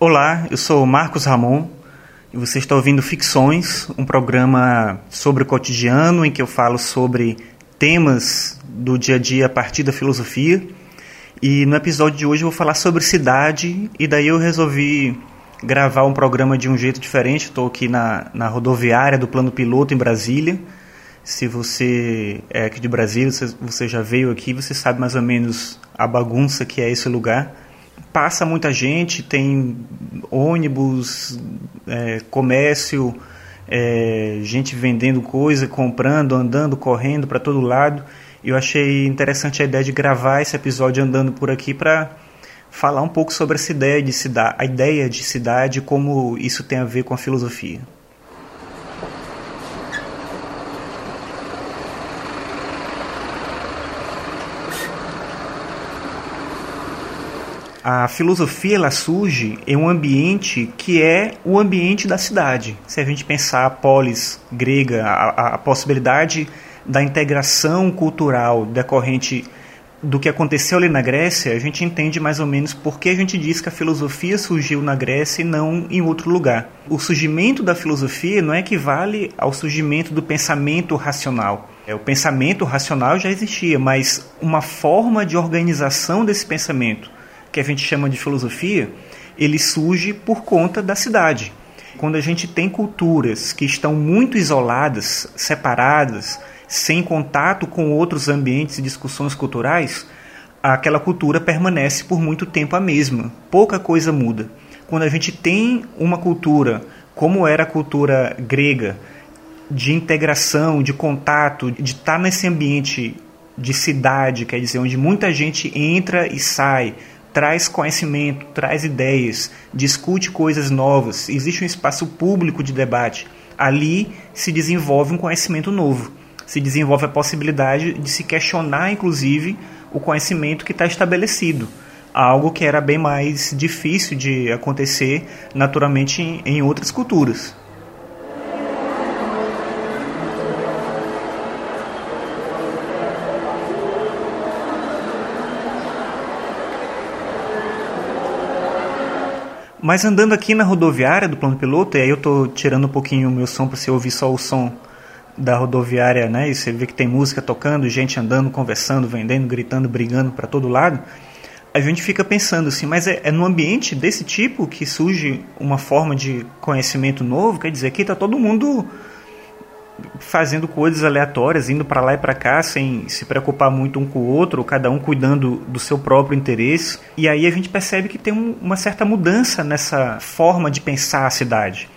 Olá, eu sou Marcos Ramon e você está ouvindo Ficções, um programa sobre o cotidiano em que eu falo sobre temas do dia a dia a partir da filosofia. E no episódio de hoje eu vou falar sobre cidade e daí eu resolvi gravar um programa de um jeito diferente. Estou aqui na, na rodoviária do Plano Piloto em Brasília. Se você é aqui de Brasília, você, você já veio aqui, você sabe mais ou menos a bagunça que é esse lugar passa muita gente, tem ônibus, é, comércio, é, gente vendendo coisa, comprando, andando, correndo para todo lado. Eu achei interessante a ideia de gravar esse episódio andando por aqui para falar um pouco sobre essa ideia de cidade, a ideia de cidade, como isso tem a ver com a filosofia. A filosofia ela surge em um ambiente que é o ambiente da cidade. Se a gente pensar a polis grega, a, a possibilidade da integração cultural decorrente do que aconteceu ali na Grécia, a gente entende mais ou menos por que a gente diz que a filosofia surgiu na Grécia e não em outro lugar. O surgimento da filosofia não equivale ao surgimento do pensamento racional. É, o pensamento racional já existia, mas uma forma de organização desse pensamento que a gente chama de filosofia, ele surge por conta da cidade. Quando a gente tem culturas que estão muito isoladas, separadas, sem contato com outros ambientes e discussões culturais, aquela cultura permanece por muito tempo a mesma. Pouca coisa muda. Quando a gente tem uma cultura, como era a cultura grega, de integração, de contato, de estar nesse ambiente de cidade, quer dizer, onde muita gente entra e sai, traz conhecimento, traz ideias, discute coisas novas, existe um espaço público de debate. Ali se desenvolve um conhecimento novo, se desenvolve a possibilidade de se questionar, inclusive, o conhecimento que está estabelecido. Algo que era bem mais difícil de acontecer naturalmente em outras culturas. Mas andando aqui na rodoviária do plano piloto, e aí eu estou tirando um pouquinho o meu som para você ouvir só o som da rodoviária, né? E você vê que tem música tocando, gente andando, conversando, vendendo, gritando, brigando para todo lado. A gente fica pensando assim, mas é, é no ambiente desse tipo que surge uma forma de conhecimento novo? Quer dizer, aqui está todo mundo fazendo coisas aleatórias, indo para lá e para cá, sem se preocupar muito um com o outro, cada um cuidando do seu próprio interesse. E aí a gente percebe que tem um, uma certa mudança nessa forma de pensar a cidade.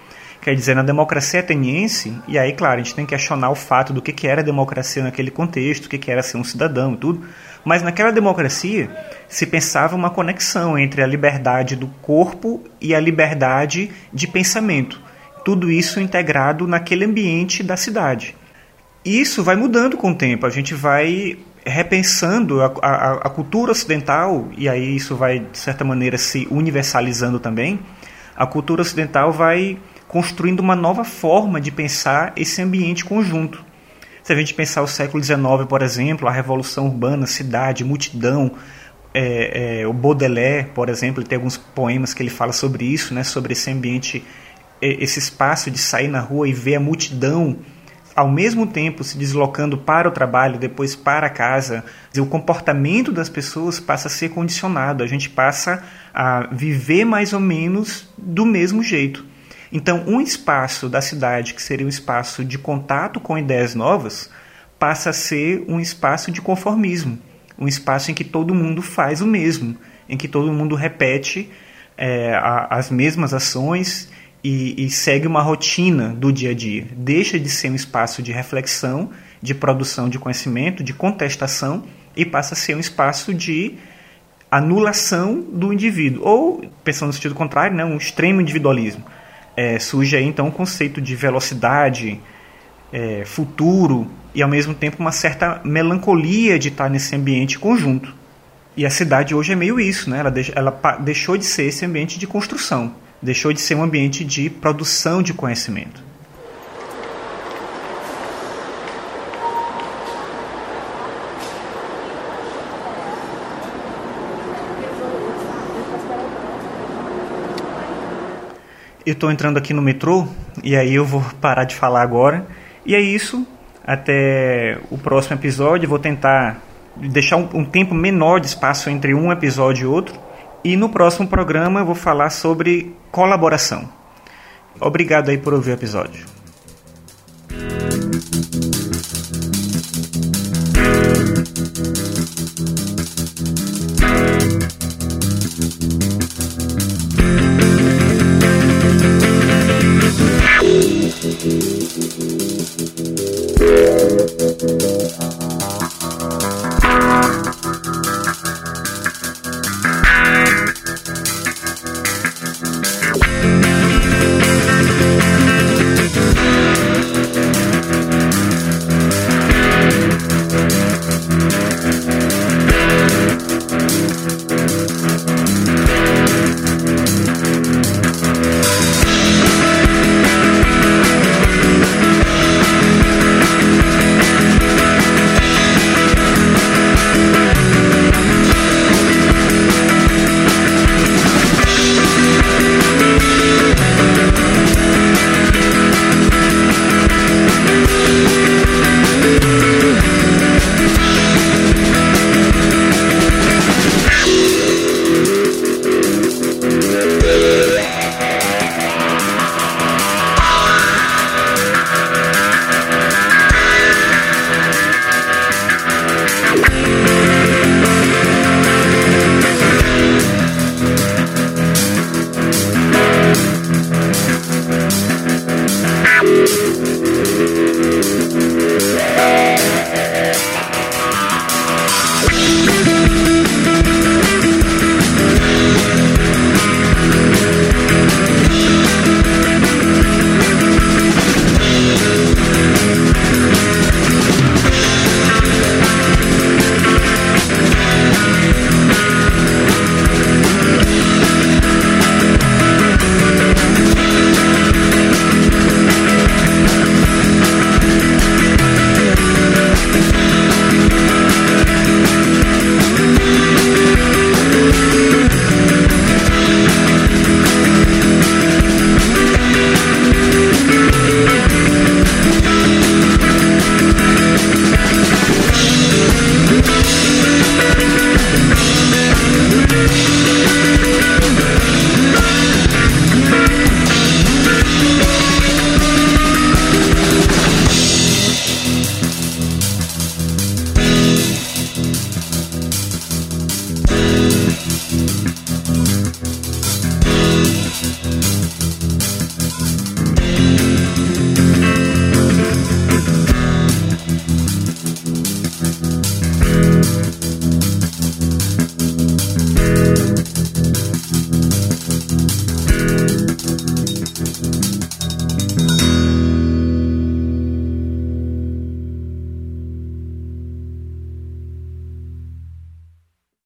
Quer dizer, na democracia ateniense, e aí, claro, a gente tem que questionar o fato do que, que era democracia naquele contexto, o que, que era ser um cidadão e tudo, mas naquela democracia se pensava uma conexão entre a liberdade do corpo e a liberdade de pensamento tudo isso integrado naquele ambiente da cidade. Isso vai mudando com o tempo, a gente vai repensando a, a, a, cultura ocidental, e aí isso vai, de certa maneira, se universalizando também. A cultura ocidental vai construindo uma nova forma de pensar esse ambiente conjunto. Se a gente pensar o século XIX, por exemplo, a revolução urbana, cidade, multidão, é, é, o Baudelaire, por exemplo, tem alguns poemas que ele fala sobre isso, né, sobre esse ambiente esse espaço de sair na rua e ver a multidão ao mesmo tempo se deslocando para o trabalho, depois para casa, o comportamento das pessoas passa a ser condicionado, a gente passa a viver mais ou menos do mesmo jeito. Então, um espaço da cidade que seria um espaço de contato com ideias novas passa a ser um espaço de conformismo, um espaço em que todo mundo faz o mesmo, em que todo mundo repete é, a, as mesmas ações e, e segue uma rotina do dia a dia. Deixa de ser um espaço de reflexão, de produção de conhecimento, de contestação e passa a ser um espaço de anulação do indivíduo. Ou, pensando no sentido contrário, né, um extremo individualismo. É, surge aí então o um conceito de velocidade, é, futuro e ao mesmo tempo uma certa melancolia de estar nesse ambiente conjunto. E a cidade hoje é meio isso, né? ela, ela deixou de ser esse ambiente de construção deixou de ser um ambiente de produção de conhecimento. Eu estou entrando aqui no metrô e aí eu vou parar de falar agora. E é isso. Até o próximo episódio. Vou tentar deixar um, um tempo menor de espaço entre um episódio e outro e no próximo programa eu vou falar sobre colaboração. Obrigado aí por ouvir o episódio.